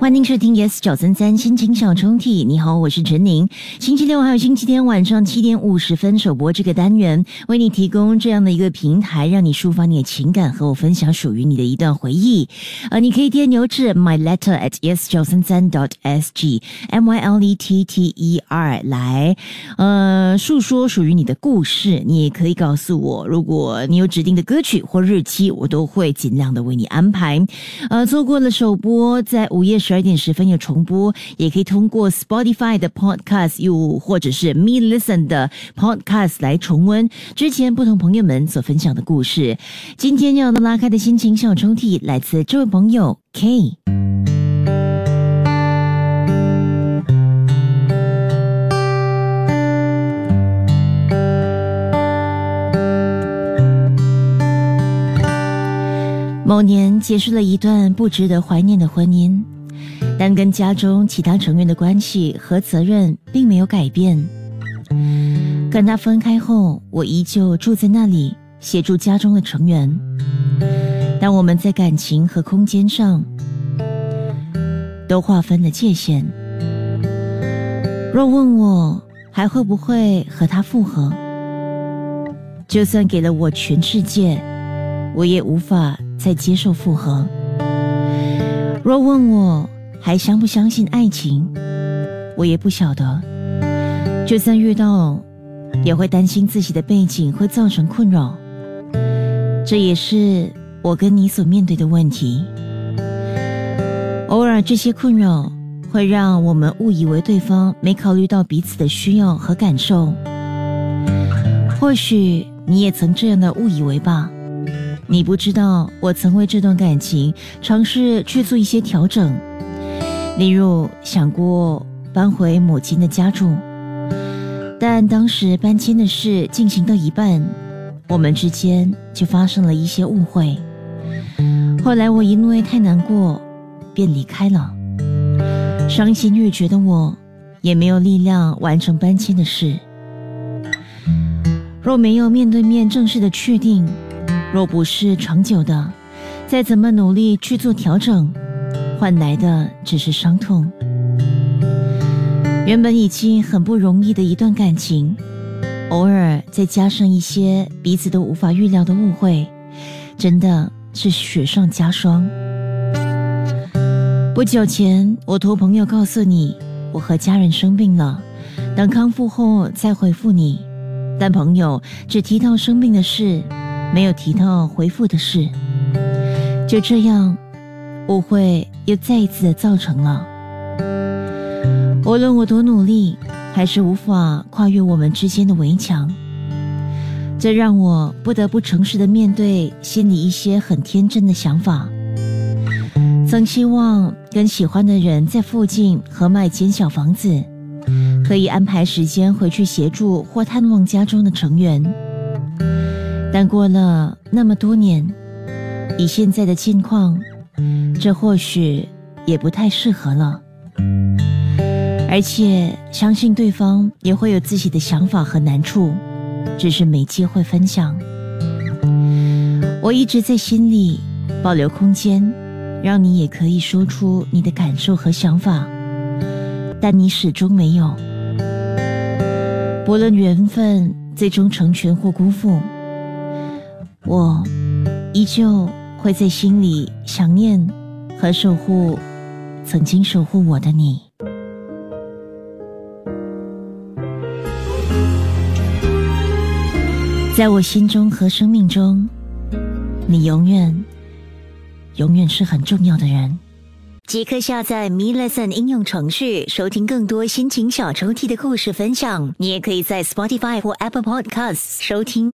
欢迎收听 Yes 九三三心情小抽屉。你好，我是陈宁。星期六还有星期天晚上七点五十分首播这个单元，为你提供这样的一个平台，让你抒发你的情感，和我分享属于你的一段回忆。呃，你可以电邮至 my letter at yes 九三三 dot s g m y l e t t e r 来，呃，诉说属于你的故事。你也可以告诉我，如果你有指定的歌曲或日期，我都会尽量的为你安排。呃，错过了首播，在午夜。十二点十分有重播，也可以通过 Spotify 的 Podcast，又或者是 Me Listen 的 Podcast 来重温之前不同朋友们所分享的故事。今天要拉开的心情小抽屉来自这位朋友 K。某年结束了一段不值得怀念的婚姻。但跟家中其他成员的关系和责任并没有改变。跟他分开后，我依旧住在那里，协助家中的成员。但我们在感情和空间上都划分了界限。若问我还会不会和他复合，就算给了我全世界，我也无法再接受复合。若问我，还相不相信爱情？我也不晓得。就算遇到，也会担心自己的背景会造成困扰。这也是我跟你所面对的问题。偶尔这些困扰会让我们误以为对方没考虑到彼此的需要和感受。或许你也曾这样的误以为吧？你不知道，我曾为这段感情尝试去做一些调整。例如想过搬回母亲的家住，但当时搬迁的事进行到一半，我们之间就发生了一些误会。后来我因为太难过，便离开了。伤心欲绝的我，也没有力量完成搬迁的事。若没有面对面正式的确定，若不是长久的，再怎么努力去做调整。换来的只是伤痛。原本已经很不容易的一段感情，偶尔再加上一些彼此都无法预料的误会，真的是雪上加霜。不久前，我托朋友告诉你，我和家人生病了，等康复后再回复你。但朋友只提到生病的事，没有提到回复的事。就这样。误会又再一次的造成了。无论我多努力，还是无法跨越我们之间的围墙。这让我不得不诚实的面对心里一些很天真的想法。曾希望跟喜欢的人在附近合买间小房子，可以安排时间回去协助或探望家中的成员。但过了那么多年，以现在的境况。这或许也不太适合了，而且相信对方也会有自己的想法和难处，只是没机会分享。我一直在心里保留空间，让你也可以说出你的感受和想法，但你始终没有。不论缘分最终成全或辜负，我依旧会在心里想念。和守护曾经守护我的你，在我心中和生命中，你永远、永远是很重要的人。即刻下载 Me Lesson 应用程序，收听更多心情小抽屉的故事分享。你也可以在 Spotify 或 Apple Podcasts 收听。